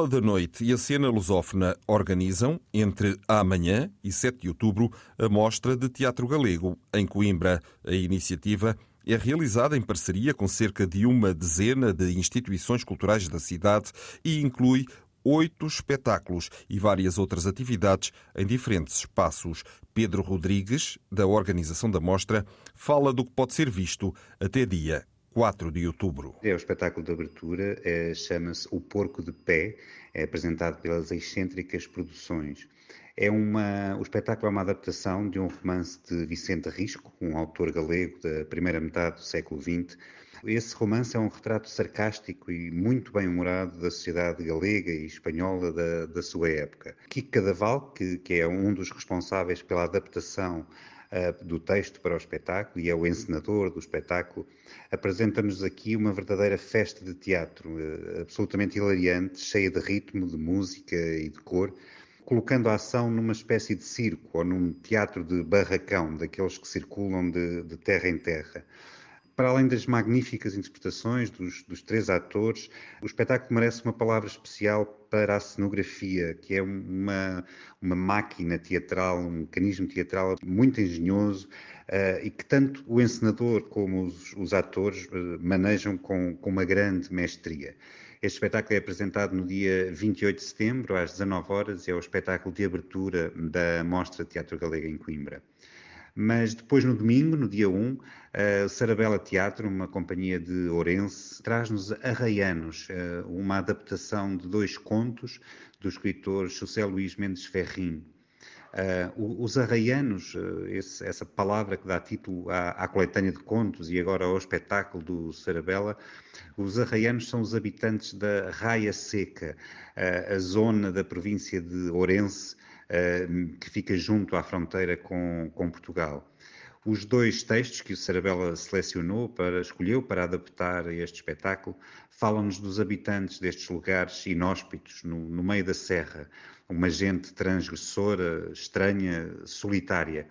A Escola da Noite e a Cena Lusófona organizam, entre amanhã e 7 de outubro, a Mostra de Teatro Galego, em Coimbra. A iniciativa é realizada em parceria com cerca de uma dezena de instituições culturais da cidade e inclui oito espetáculos e várias outras atividades em diferentes espaços. Pedro Rodrigues, da organização da mostra, fala do que pode ser visto até dia 4 de outubro. É o espetáculo de abertura, é, chama-se O Porco de Pé, é apresentado pelas Excêntricas Produções. É uma, o espetáculo é uma adaptação de um romance de Vicente Risco, um autor galego da primeira metade do século XX. Esse romance é um retrato sarcástico e muito bem humorado da sociedade galega e espanhola da, da sua época. Kiko Cadaval, que, que é um dos responsáveis pela adaptação uh, do texto para o espetáculo e é o encenador do espetáculo, apresenta-nos aqui uma verdadeira festa de teatro, uh, absolutamente hilariante, cheia de ritmo, de música e de cor, colocando a ação numa espécie de circo ou num teatro de barracão, daqueles que circulam de, de terra em terra. Para além das magníficas interpretações dos, dos, três atores, o espetáculo merece uma palavra especial para a cenografia, que é uma, uma máquina teatral, um mecanismo teatral muito engenhoso uh, e que tanto o encenador como os, os atores uh, manejam com, com uma grande mestria. Este espetáculo é apresentado no dia 28 de setembro, às 19 horas, e é o espetáculo de abertura da Mostra Teatro Galega em Coimbra. Mas depois, no domingo, no dia 1, a Sarabela Teatro, uma companhia de Ourense, traz-nos Arraianos, eh, uma adaptação de dois contos do escritor José Luís Mendes Ferrim. Uh, os arraianos, uh, esse, essa palavra que dá título à, à, coletânea de contos e agora ao espetáculo do Sarabela, os arraianos são os habitantes da Raia Seca, uh, a zona da província de Ourense, que fica junto à fronteira com, com Portugal. Os dois textos que o Sarabella selecionou para, escolheu para adaptar a este espetáculo falam-nos dos habitantes destes lugares inóspitos, no, no meio da serra, uma gente transgressora, estranha, solitária.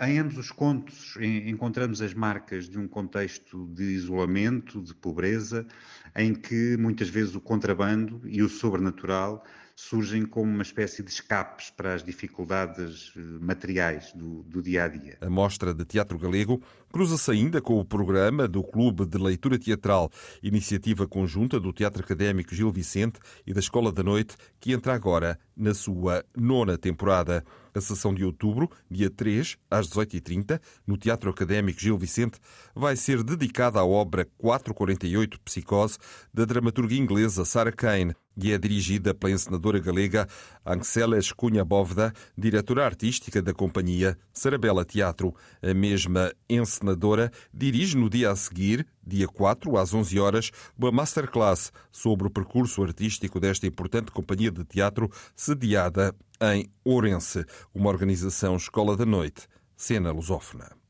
Em ambos os contos encontramos as marcas de um contexto de isolamento, de pobreza, em que muitas vezes o contrabando e o sobrenatural surgem como uma espécie de escapes para as dificuldades eh, materiais do, do dia a dia. A Mostra de Teatro Galego cruza-se ainda com o programa do Clube de Leitura Teatral, iniciativa conjunta do Teatro Académico Gil Vicente e da Escola da Noite, que entra agora na sua nona temporada. A sessão de outubro, dia 3, às 18h30, no Teatro Académico Gil Vicente, vai ser dedicada à obra 448 Psicose, da dramaturga inglesa Sarah Kane, e é dirigida pela encenadora galega Ancela Escunha Bóveda, diretora artística da companhia Sarabela Teatro. A mesma encenadora dirige no dia a seguir, dia 4, às 11 horas, uma masterclass sobre o percurso artístico desta importante companhia de teatro sediada em Ourense, uma organização Escola da Noite, cena lusófona.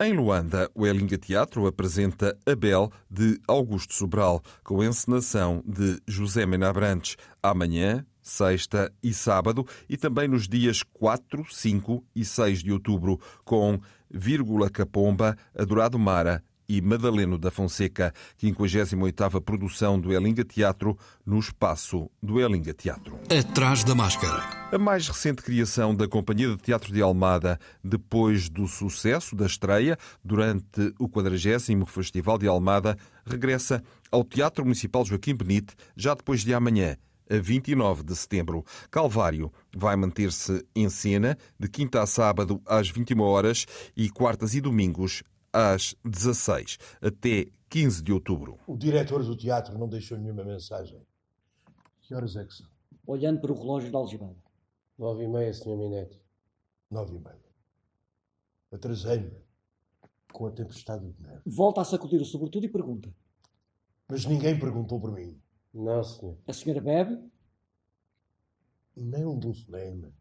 Em Luanda, o Elinga Teatro apresenta Abel de Augusto Sobral, com encenação de José Mena Abrantes, amanhã, sexta e sábado, e também nos dias 4, 5 e 6 de outubro, com Vírgula Capomba, Adorado Mara e Madaleno da Fonseca, 58ª produção do Elinga Teatro, no espaço do Elinga Teatro. Atrás da máscara. A mais recente criação da Companhia de Teatro de Almada, depois do sucesso da estreia durante o 40 Festival de Almada, regressa ao Teatro Municipal Joaquim Benite, já depois de amanhã, a 29 de setembro. Calvário vai manter-se em cena de quinta a sábado às 21 horas e quartas e domingos às 16 até 15 de outubro. O diretor do teatro não deixou nenhuma mensagem. Que horas é que são? Olhando para o relógio da algibada. Nove e meia, Sr. Minete. Nove e meia. Atrasei-me. com a tempestade de neve. Volta a sacudir o sobretudo e pergunta. Mas ninguém perguntou por mim. Não, senhor. A senhora bebe? Nem um telefonema.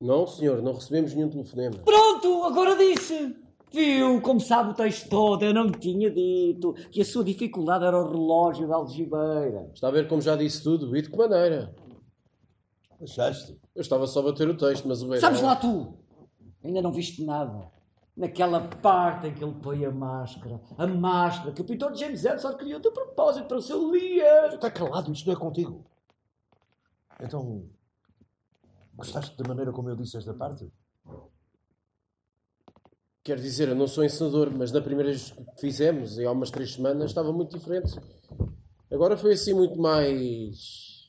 Não, senhor, não recebemos nenhum telefonema. Pronto, agora disse! Viu, como sabe o texto todo, eu não me tinha dito que a sua dificuldade era o relógio da algibeira. Está a ver como já disse tudo? E de que maneira? Achaste? Eu estava só a bater o texto, mas o bem. Sabes lá tu, ainda não viste nada. Naquela parte em que ele põe a máscara. A máscara que o pintor James Ellsworth criou de propósito para o seu Lear. Está calado, isto não é contigo. Então, gostaste da maneira como eu disse esta parte? Quer dizer, eu não sou encenador, mas na primeira vez que fizemos, e há umas três semanas, estava muito diferente. Agora foi assim muito mais.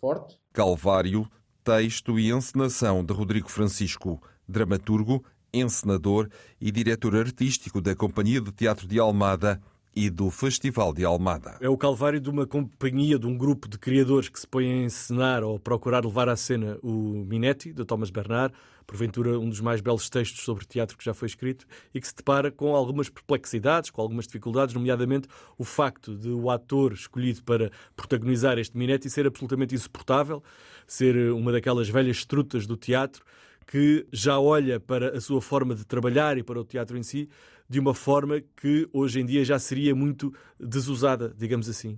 forte. Calvário, texto e encenação de Rodrigo Francisco, dramaturgo, encenador e diretor artístico da Companhia de Teatro de Almada e do Festival de Almada. É o calvário de uma companhia, de um grupo de criadores que se põem a encenar ou procurar levar à cena o Minetti, de Thomas Bernard, porventura um dos mais belos textos sobre teatro que já foi escrito, e que se depara com algumas perplexidades, com algumas dificuldades, nomeadamente o facto de o ator escolhido para protagonizar este Minetti ser absolutamente insuportável, ser uma daquelas velhas trutas do teatro, que já olha para a sua forma de trabalhar e para o teatro em si de uma forma que hoje em dia já seria muito desusada, digamos assim.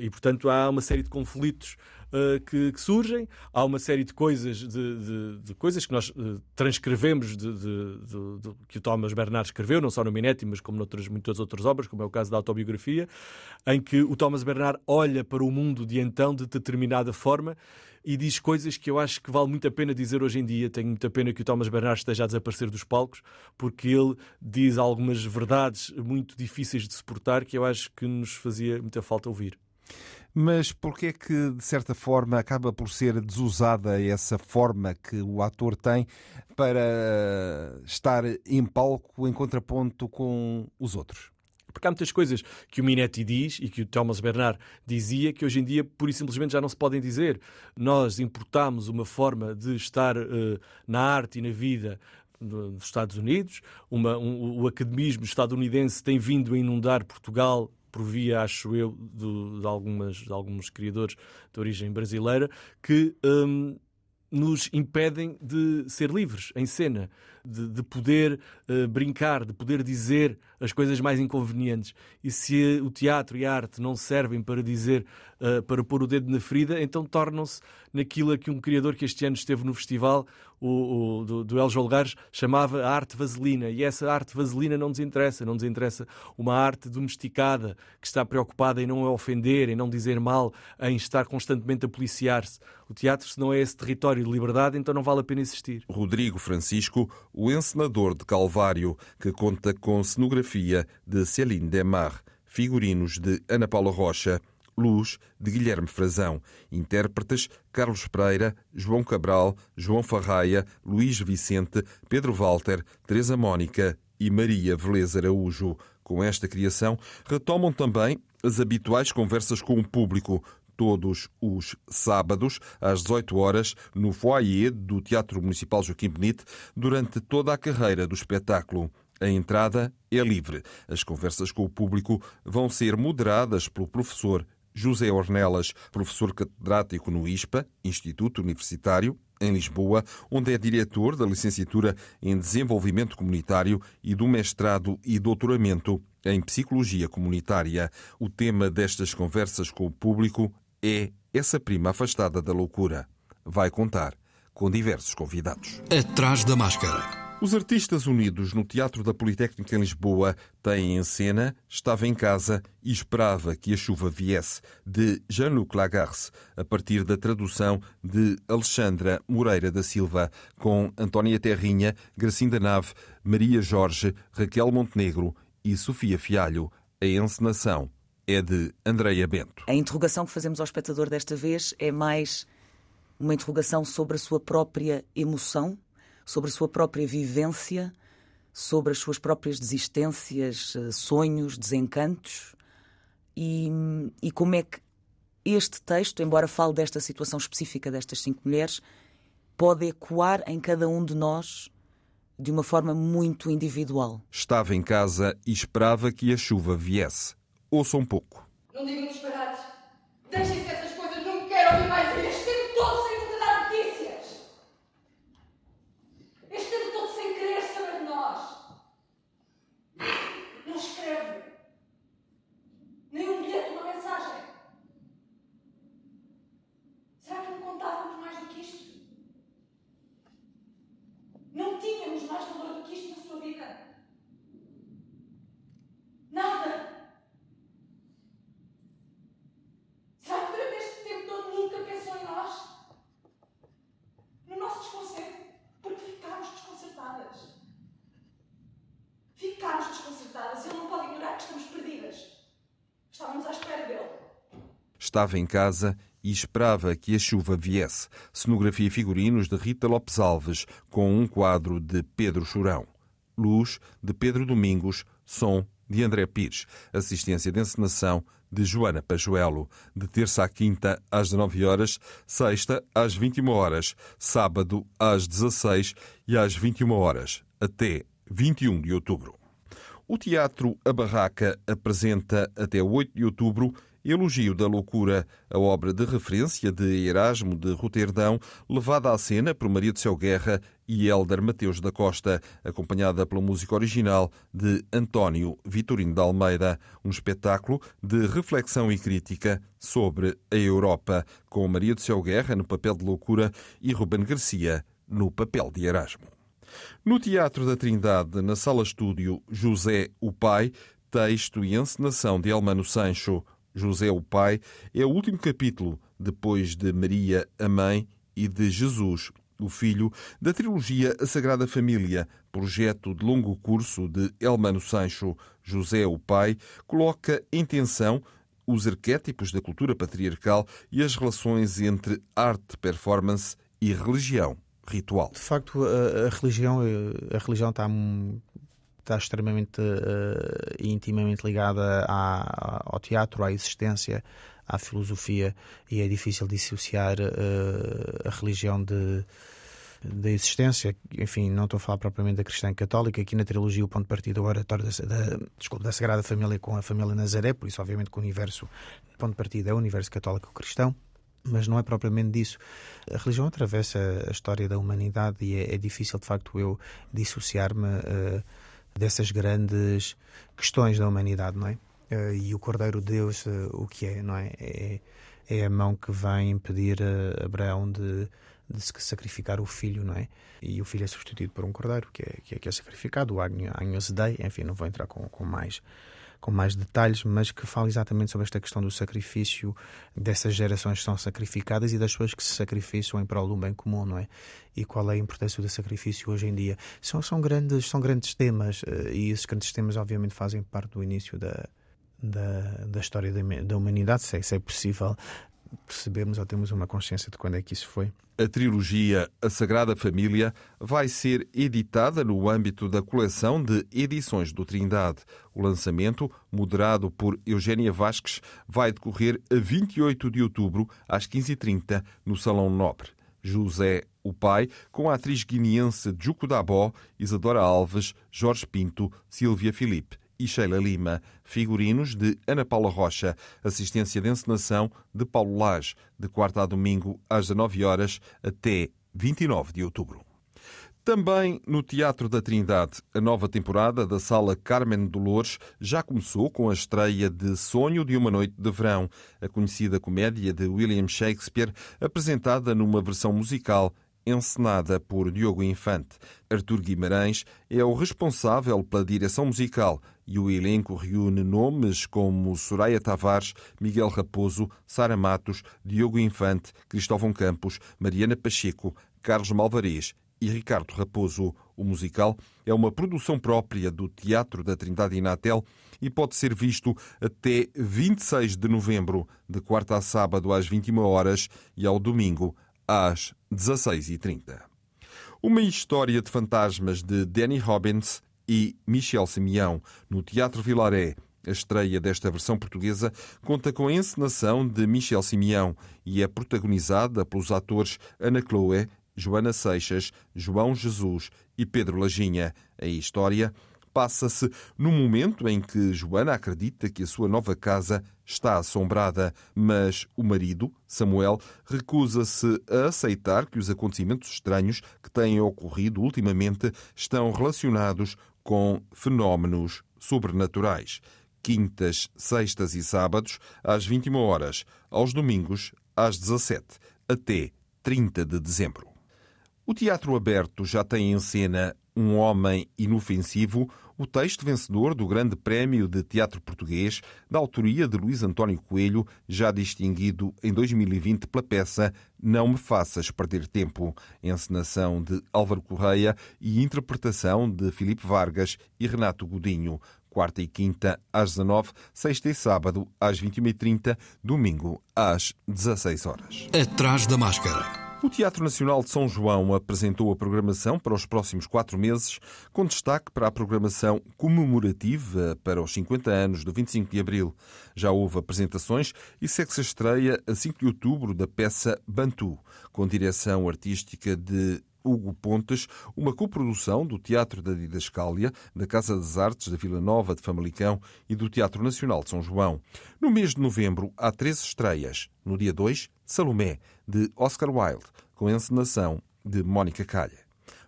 E, portanto, há uma série de conflitos uh, que, que, surgem, há uma série de coisas, de, de, de coisas que nós uh, transcrevemos de, que o Thomas Bernard escreveu, não só no Minetti, mas como noutras muitas outras obras, como é o caso da autobiografia, em que o Thomas Bernard olha para o mundo de então de determinada forma e diz coisas que eu acho que vale muito a pena dizer hoje em dia. Tenho muita pena que o Thomas Bernard esteja a desaparecer dos palcos, porque ele diz algumas verdades muito difíceis de suportar que eu acho que nos fazia muita falta ouvir. Mas porquê é que, de certa forma, acaba por ser desusada essa forma que o ator tem para estar em palco em contraponto com os outros? Porque há muitas coisas que o Minetti diz e que o Thomas Bernard dizia que hoje em dia pura e simplesmente já não se podem dizer. Nós importamos uma forma de estar uh, na arte e na vida dos Estados Unidos, uma, um, o academismo estadunidense tem vindo a inundar Portugal por via, acho eu, de, algumas, de alguns criadores de origem brasileira, que um, nos impedem de ser livres em cena, de, de poder uh, brincar, de poder dizer as coisas mais inconvenientes. E se o teatro e a arte não servem para dizer, uh, para pôr o dedo na ferida, então tornam-se naquilo a que um criador que este ano esteve no festival, o, o do, do El Jolgares, chamava a arte vaselina. E essa arte vaselina não nos interessa. Não nos interessa uma arte domesticada, que está preocupada em não ofender, em não dizer mal, em estar constantemente a policiar-se. O teatro, se não é esse território de liberdade, então não vale a pena existir. Rodrigo Francisco, o encenador de Calvário, que conta com cenografia de Céline Demar, figurinos de Ana Paula Rocha, Luz, de Guilherme Frazão. Intérpretes Carlos Pereira, João Cabral, João Farraia, Luís Vicente, Pedro Walter, Teresa Mónica e Maria Velez Araújo. Com esta criação, retomam também as habituais conversas com o público, todos os sábados, às 18 horas, no foyer do Teatro Municipal Joaquim Benite, durante toda a carreira do espetáculo. A entrada é livre. As conversas com o público vão ser moderadas pelo professor José Ornelas, professor catedrático no ISPA, Instituto Universitário, em Lisboa, onde é diretor da licenciatura em Desenvolvimento Comunitário e do mestrado e doutoramento em Psicologia Comunitária. O tema destas conversas com o público é essa prima afastada da loucura. Vai contar com diversos convidados. Atrás da máscara. Os artistas unidos no Teatro da Politécnica em Lisboa têm em cena Estava em Casa e Esperava que a Chuva Viesse, de Jean-Luc Lagarce, a partir da tradução de Alexandra Moreira da Silva, com Antónia Terrinha, Gracinda Nave, Maria Jorge, Raquel Montenegro e Sofia Fialho. A encenação é de Andreia Bento. A interrogação que fazemos ao espectador desta vez é mais uma interrogação sobre a sua própria emoção sobre a sua própria vivência, sobre as suas próprias desistências, eh, sonhos, desencantos e, e como é que este texto, embora fale desta situação específica destas cinco mulheres, pode ecoar em cada um de nós de uma forma muito individual. Estava em casa e esperava que a chuva viesse. Ouça um pouco. Não digam disparates. Deixem-se essas coisas. Não quero ouvir mais este tempo todo sem nunca dar notícias. Este tempo todo sem querer saber de nós. Não escreve. Nem um bilhete, uma mensagem. Será que não contávamos mais do que isto? Não tínhamos mais valor do que isto na sua vida? Nada! Será que durante este tempo todo nunca pensou em nós? No nosso desconcerto? Porque ficámos desconcertadas. Ficámos desconcertadas. Ele não pode ignorar que estamos perdidas. Estávamos à espera dele. Estava em casa e esperava que a chuva viesse. Cenografia e figurinos de Rita Lopes Alves, com um quadro de Pedro Churão. Luz de Pedro Domingos, som de André Pires. Assistência de encenação de Joana Pajuelo. De terça à quinta, às 19 horas, sexta, às 21 horas, sábado, às 16 e às 21 horas, até 21 de outubro. O Teatro A Barraca apresenta até 8 de outubro Elogio da Loucura, a obra de referência de Erasmo de Roterdão, levada à cena por Maria de Céu Guerra e Hélder Mateus da Costa, acompanhada pela música original de António Vitorino de Almeida, um espetáculo de reflexão e crítica sobre a Europa, com Maria de Céu Guerra no papel de Loucura e Ruben Garcia no papel de Erasmo. No Teatro da Trindade, na Sala Estúdio, José o Pai, texto e encenação de Elmano Sancho, José o Pai, é o último capítulo, depois de Maria a Mãe e de Jesus o Filho, da trilogia A Sagrada Família, projeto de longo curso de Elmano Sancho. José o Pai coloca em tensão os arquétipos da cultura patriarcal e as relações entre arte, performance e religião ritual. De facto, a, a religião, a religião está está extremamente uh, intimamente ligada à, ao teatro, à existência, à filosofia e é difícil dissociar uh, a religião de da existência, enfim, não estou a falar propriamente da cristã católica, aqui na trilogia o ponto de partida é o oratório da, da, desculpa, da Sagrada Família com a família Nazaré, por isso obviamente que o universo, o ponto de partida é o universo católico cristão, mas não é propriamente disso. A religião atravessa a história da humanidade e é, é difícil de facto eu dissociar-me uh, dessas grandes questões da humanidade, não é? Uh, e o Cordeiro de Deus, uh, o que é, não é? é? É a mão que vem impedir a Abraão de, de sacrificar o filho, não é? E o filho é substituído por um cordeiro que é, que é, que é sacrificado, o Agnus Dei, enfim, não vou entrar com, com mais com mais detalhes, mas que fala exatamente sobre esta questão do sacrifício dessas gerações que são sacrificadas e das pessoas que se sacrificam em prol do bem comum, não é? E qual é a importância do sacrifício hoje em dia? São, são, grandes, são grandes temas eh, e esses grandes temas, obviamente, fazem parte do início da, da, da história da, da humanidade, se é, se é possível percebemos ou temos uma consciência de quando é que isso foi. A trilogia A Sagrada Família vai ser editada no âmbito da coleção de edições do Trindade. O lançamento, moderado por Eugénia Vasques, vai decorrer a 28 de outubro, às 15h30, no Salão Nobre. José, o pai, com a atriz guineense Juco Dabó, Isadora Alves, Jorge Pinto, Silvia Filipe e Sheila Lima. Figurinos de Ana Paula Rocha. Assistência de encenação de Paulo Lage, de quarta a domingo, às 19 horas, até 29 de outubro. Também no Teatro da Trindade, a nova temporada da Sala Carmen Dolores já começou com a estreia de Sonho de uma Noite de Verão, a conhecida comédia de William Shakespeare, apresentada numa versão musical encenada por Diogo Infante. Artur Guimarães é o responsável pela direção musical e o elenco reúne nomes como Soraya Tavares, Miguel Raposo, Sara Matos, Diogo Infante, Cristóvão Campos, Mariana Pacheco, Carlos Malvarez e Ricardo Raposo. O musical é uma produção própria do Teatro da Trindade Inatel e pode ser visto até 26 de novembro, de quarta a sábado às 21 horas e ao domingo às 16h30. Uma história de fantasmas de Danny Robbins e Michel Simeão no Teatro Vilaré. A estreia desta versão portuguesa conta com a encenação de Michel Simeão e é protagonizada pelos atores Ana Chloé, Joana Seixas, João Jesus e Pedro Lajinha. A história passa-se no momento em que Joana acredita que a sua nova casa está assombrada, mas o marido, Samuel, recusa-se a aceitar que os acontecimentos estranhos que têm ocorrido ultimamente estão relacionados com fenómenos sobrenaturais. Quintas, sextas e sábados, às 21 horas, aos domingos, às 17, até 30 de dezembro. O Teatro Aberto já tem em cena Um Homem Inofensivo, o texto vencedor do Grande Prémio de Teatro Português, da autoria de Luís António Coelho, já distinguido em 2020 pela peça Não Me Faças Perder Tempo, encenação de Álvaro Correia e interpretação de Filipe Vargas e Renato Godinho. Quarta e quinta às 19, sexta e sábado às 21h30, domingo às 16 horas. Atrás da máscara. O Teatro Nacional de São João apresentou a programação para os próximos quatro meses, com destaque para a programação comemorativa para os 50 anos do 25 de Abril. Já houve apresentações e segue-se a estreia a 5 de outubro da peça Bantu, com direção artística de Hugo Pontes, uma coprodução do Teatro da Didascália, da Casa das Artes da Vila Nova de Famalicão e do Teatro Nacional de São João. No mês de novembro há três estreias. No dia 2, Salomé, de Oscar Wilde, com encenação de Mónica Calha.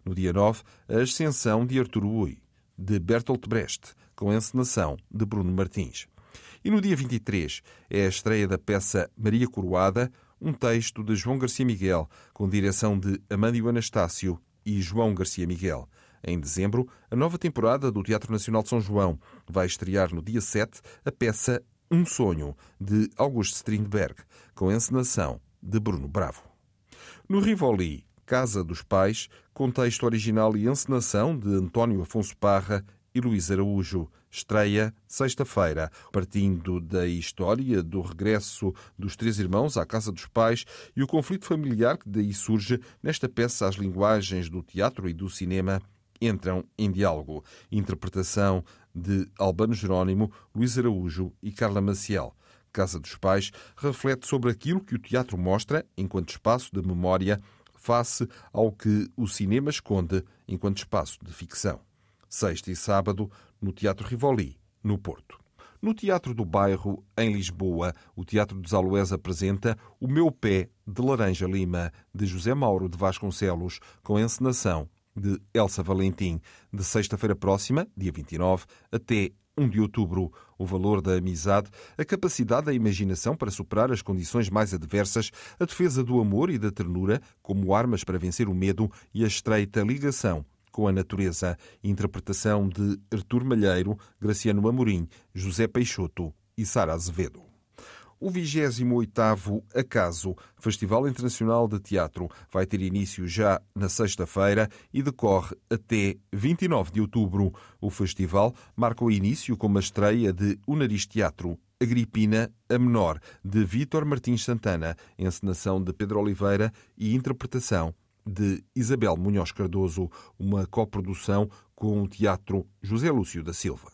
No dia 9, A Ascensão de Arturo Ui, de Bertolt Brecht, com encenação de Bruno Martins. E no dia 23 é a estreia da peça Maria Coroada, um texto de João Garcia Miguel, com direção de Amândio Anastácio e João Garcia Miguel. Em dezembro, a nova temporada do Teatro Nacional de São João vai estrear no dia 7 a peça Um Sonho, de Augusto Strindberg, com encenação de Bruno Bravo. No Rivoli, Casa dos Pais, contexto original e encenação de António Afonso Parra e Luís Araújo. Estreia sexta-feira, partindo da história do regresso dos três irmãos à casa dos pais e o conflito familiar que daí surge nesta peça as linguagens do teatro e do cinema entram em diálogo. Interpretação de Albano Jerónimo, Luís Araújo e Carla Maciel. Casa dos Pais reflete sobre aquilo que o teatro mostra enquanto espaço de memória face ao que o cinema esconde enquanto espaço de ficção sexta e sábado, no Teatro Rivoli, no Porto. No Teatro do Bairro, em Lisboa, o Teatro dos Aloés apresenta O Meu Pé de Laranja Lima, de José Mauro de Vasconcelos, com encenação de Elsa Valentim, de sexta-feira próxima, dia 29, até 1 de outubro. O valor da amizade, a capacidade da imaginação para superar as condições mais adversas, a defesa do amor e da ternura como armas para vencer o medo e a estreita ligação com a natureza. Interpretação de Artur Malheiro, Graciano Amorim, José Peixoto e Sara Azevedo. O 28º Acaso, Festival Internacional de Teatro, vai ter início já na sexta-feira e decorre até 29 de outubro. O festival marca o início com uma estreia de O Nariz Teatro, Agripina a Menor, de Vítor Martins Santana, encenação de Pedro Oliveira e interpretação de Isabel Munhoz Cardoso, uma coprodução com o Teatro José Lúcio da Silva.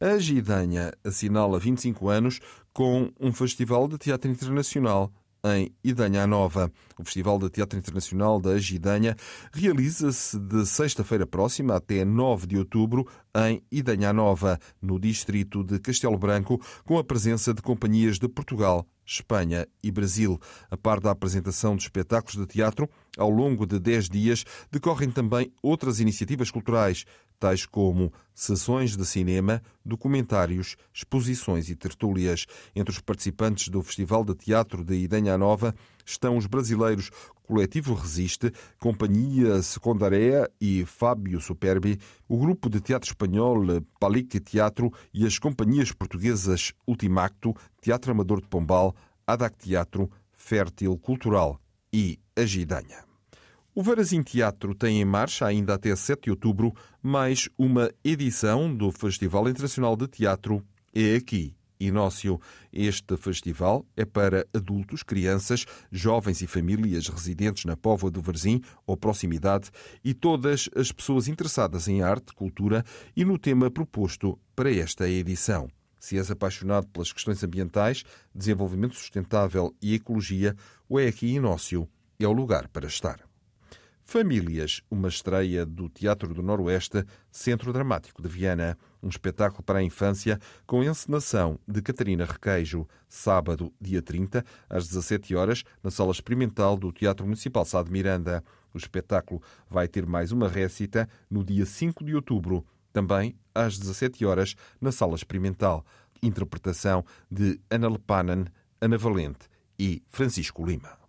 A Gidanha assinala 25 anos com um festival de teatro internacional em Idanha Nova. O Festival de Teatro Internacional da Agidanha realiza-se de sexta-feira próxima até 9 de outubro em Idanha Nova, no distrito de Castelo Branco, com a presença de companhias de Portugal, Espanha e Brasil. A par da apresentação de espetáculos de teatro, ao longo de 10 dias decorrem também outras iniciativas culturais, tais como sessões de cinema, documentários, exposições e tertúlias. Entre os participantes do Festival de Teatro de Idanha Nova estão os brasileiros Coletivo Resiste, Companhia Secundaria e Fábio Superbi, o grupo de teatro espanhol Palique Teatro e as companhias portuguesas Ultimacto, Teatro Amador de Pombal, Adac Teatro, Fértil Cultural e Agidanha. O Varazim Teatro tem em marcha, ainda até 7 de outubro, mais uma edição do Festival Internacional de Teatro É Aqui, Inócio. Este festival é para adultos, crianças, jovens e famílias residentes na Póvoa do Varzim ou proximidade e todas as pessoas interessadas em arte, cultura e no tema proposto para esta edição. Se és apaixonado pelas questões ambientais, desenvolvimento sustentável e ecologia, o É Aqui Inócio é o lugar para estar. Famílias, uma estreia do Teatro do Noroeste, Centro Dramático de Viana. Um espetáculo para a infância com encenação de Catarina Requeijo. Sábado, dia 30, às 17 horas, na Sala Experimental do Teatro Municipal Sá de Miranda. O espetáculo vai ter mais uma récita no dia 5 de outubro, também às 17 horas, na Sala Experimental. Interpretação de Ana Lepanan, Ana Valente e Francisco Lima.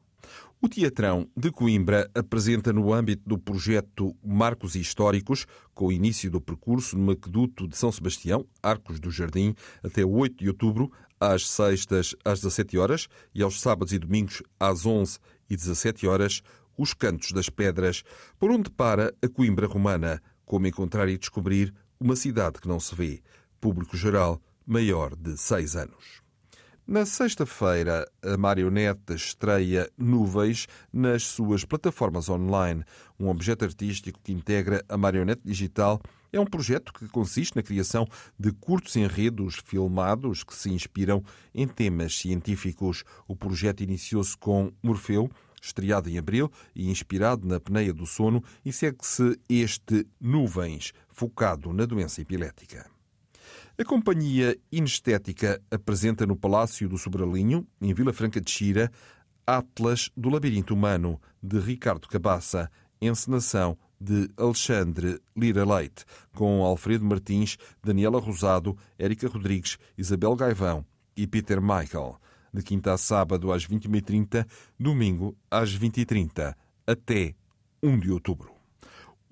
O Teatrão de Coimbra apresenta no âmbito do projeto Marcos Históricos, com o início do percurso no Aqueduto de São Sebastião, Arcos do Jardim, até 8 de outubro, às sextas às 17 horas e aos sábados e domingos às 11 e 17 horas, os Cantos das Pedras, por onde para a Coimbra Romana, como encontrar e descobrir uma cidade que não se vê. Público geral maior de 6 anos. Na sexta-feira, a marioneta estreia Nuvens nas suas plataformas online. Um objeto artístico que integra a marionete digital é um projeto que consiste na criação de curtos enredos filmados que se inspiram em temas científicos. O projeto iniciou-se com Morfeu, estreado em abril e inspirado na apneia do sono, e segue-se este Nuvens, focado na doença epilética. A companhia Inestética apresenta no Palácio do Sobralinho, em Vila Franca de Xira, Atlas do Labirinto Humano, de Ricardo Cabaça, encenação de Alexandre Lira Leite, com Alfredo Martins, Daniela Rosado, Érica Rodrigues, Isabel Gaivão e Peter Michael, de quinta a sábado às 21h30, domingo às 20h30, até 1 de outubro.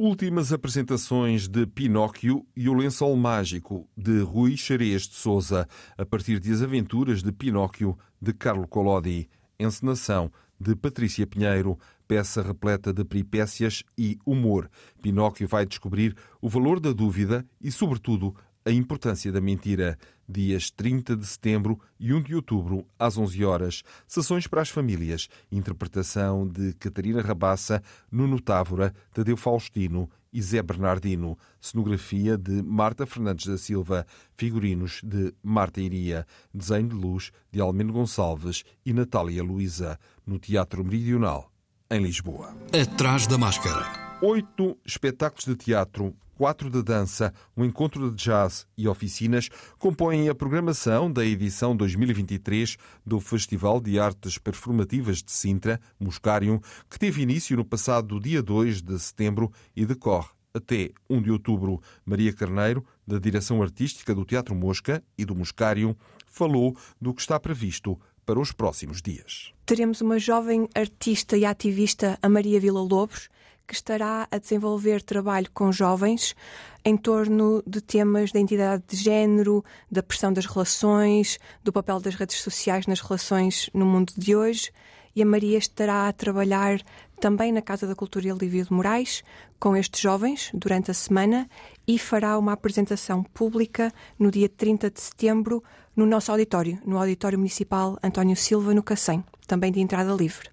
Últimas apresentações de Pinóquio e o Lençol Mágico, de Rui Xerez de Souza, a partir de As Aventuras de Pinóquio, de Carlo Collodi. Encenação de Patrícia Pinheiro, peça repleta de peripécias e humor. Pinóquio vai descobrir o valor da dúvida e, sobretudo, a importância da mentira. Dias 30 de setembro e 1 de outubro, às 11 horas. Sessões para as famílias. Interpretação de Catarina Rabassa, Nuno Távora, Tadeu Faustino e Zé Bernardino. Cenografia de Marta Fernandes da Silva. Figurinos de Marta Iria. Desenho de luz de Almeno Gonçalves e Natália Luísa. No Teatro Meridional, em Lisboa. Atrás da máscara. Oito espetáculos de teatro quatro de dança, um encontro de jazz e oficinas compõem a programação da edição 2023 do Festival de Artes Performativas de Sintra, Muscarium, que teve início no passado dia 2 de setembro e decorre até 1 de outubro. Maria Carneiro, da direção artística do Teatro Mosca e do Muscarium, falou do que está previsto para os próximos dias. Teremos uma jovem artista e ativista, a Maria Vila Lobos, que estará a desenvolver trabalho com jovens em torno de temas da identidade de género, da pressão das relações, do papel das redes sociais nas relações no mundo de hoje. E a Maria estará a trabalhar também na Casa da Cultura Elívio de Moraes com estes jovens durante a semana e fará uma apresentação pública no dia 30 de setembro no nosso auditório, no Auditório Municipal António Silva, no Cacém, também de entrada livre.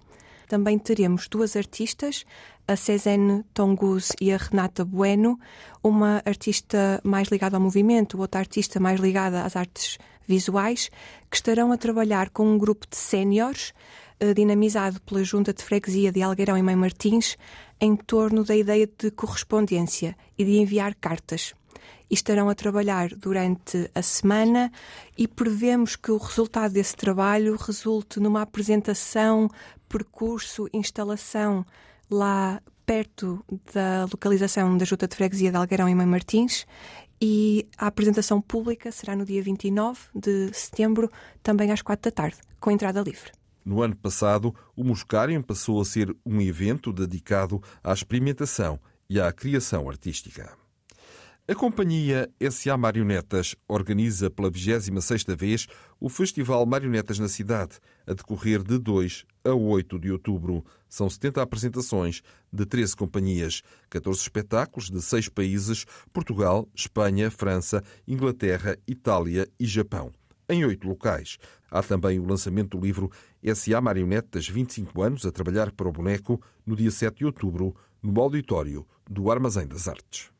Também teremos duas artistas, a Cezanne Tongus e a Renata Bueno, uma artista mais ligada ao movimento, outra artista mais ligada às artes visuais, que estarão a trabalhar com um grupo de séniores, eh, dinamizado pela Junta de Freguesia de Algueirão e Mãe Martins, em torno da ideia de correspondência e de enviar cartas. E estarão a trabalhar durante a semana e prevemos que o resultado desse trabalho resulte numa apresentação, percurso, instalação lá perto da localização da Junta de Freguesia de Algueirão e Mãe Martins e a apresentação pública será no dia 29 de setembro, também às quatro da tarde, com entrada livre. No ano passado, o Muscarium passou a ser um evento dedicado à experimentação e à criação artística. A companhia SA Marionetas organiza pela 26ª vez o Festival Marionetas na cidade, a decorrer de 2 a 8 de outubro. São 70 apresentações de 13 companhias, 14 espetáculos de 6 países: Portugal, Espanha, França, Inglaterra, Itália e Japão. Em oito locais. Há também o lançamento do livro SA Marionetas 25 anos a trabalhar para o boneco, no dia 7 de outubro, no auditório do Armazém das Artes.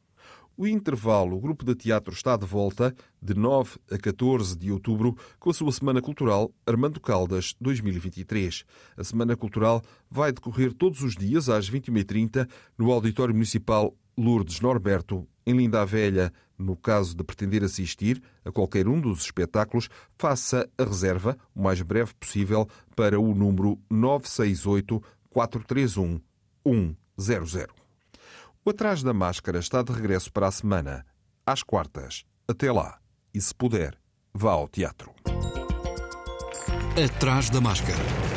O intervalo, o grupo de teatro está de volta de 9 a 14 de outubro com a sua Semana Cultural Armando Caldas 2023. A Semana Cultural vai decorrer todos os dias às 21h30 no Auditório Municipal Lourdes Norberto, em Linda a Velha. No caso de pretender assistir a qualquer um dos espetáculos, faça a reserva o mais breve possível para o número 968 431 100. O Atrás da Máscara está de regresso para a semana, às quartas. Até lá. E se puder, vá ao teatro. Atrás da Máscara.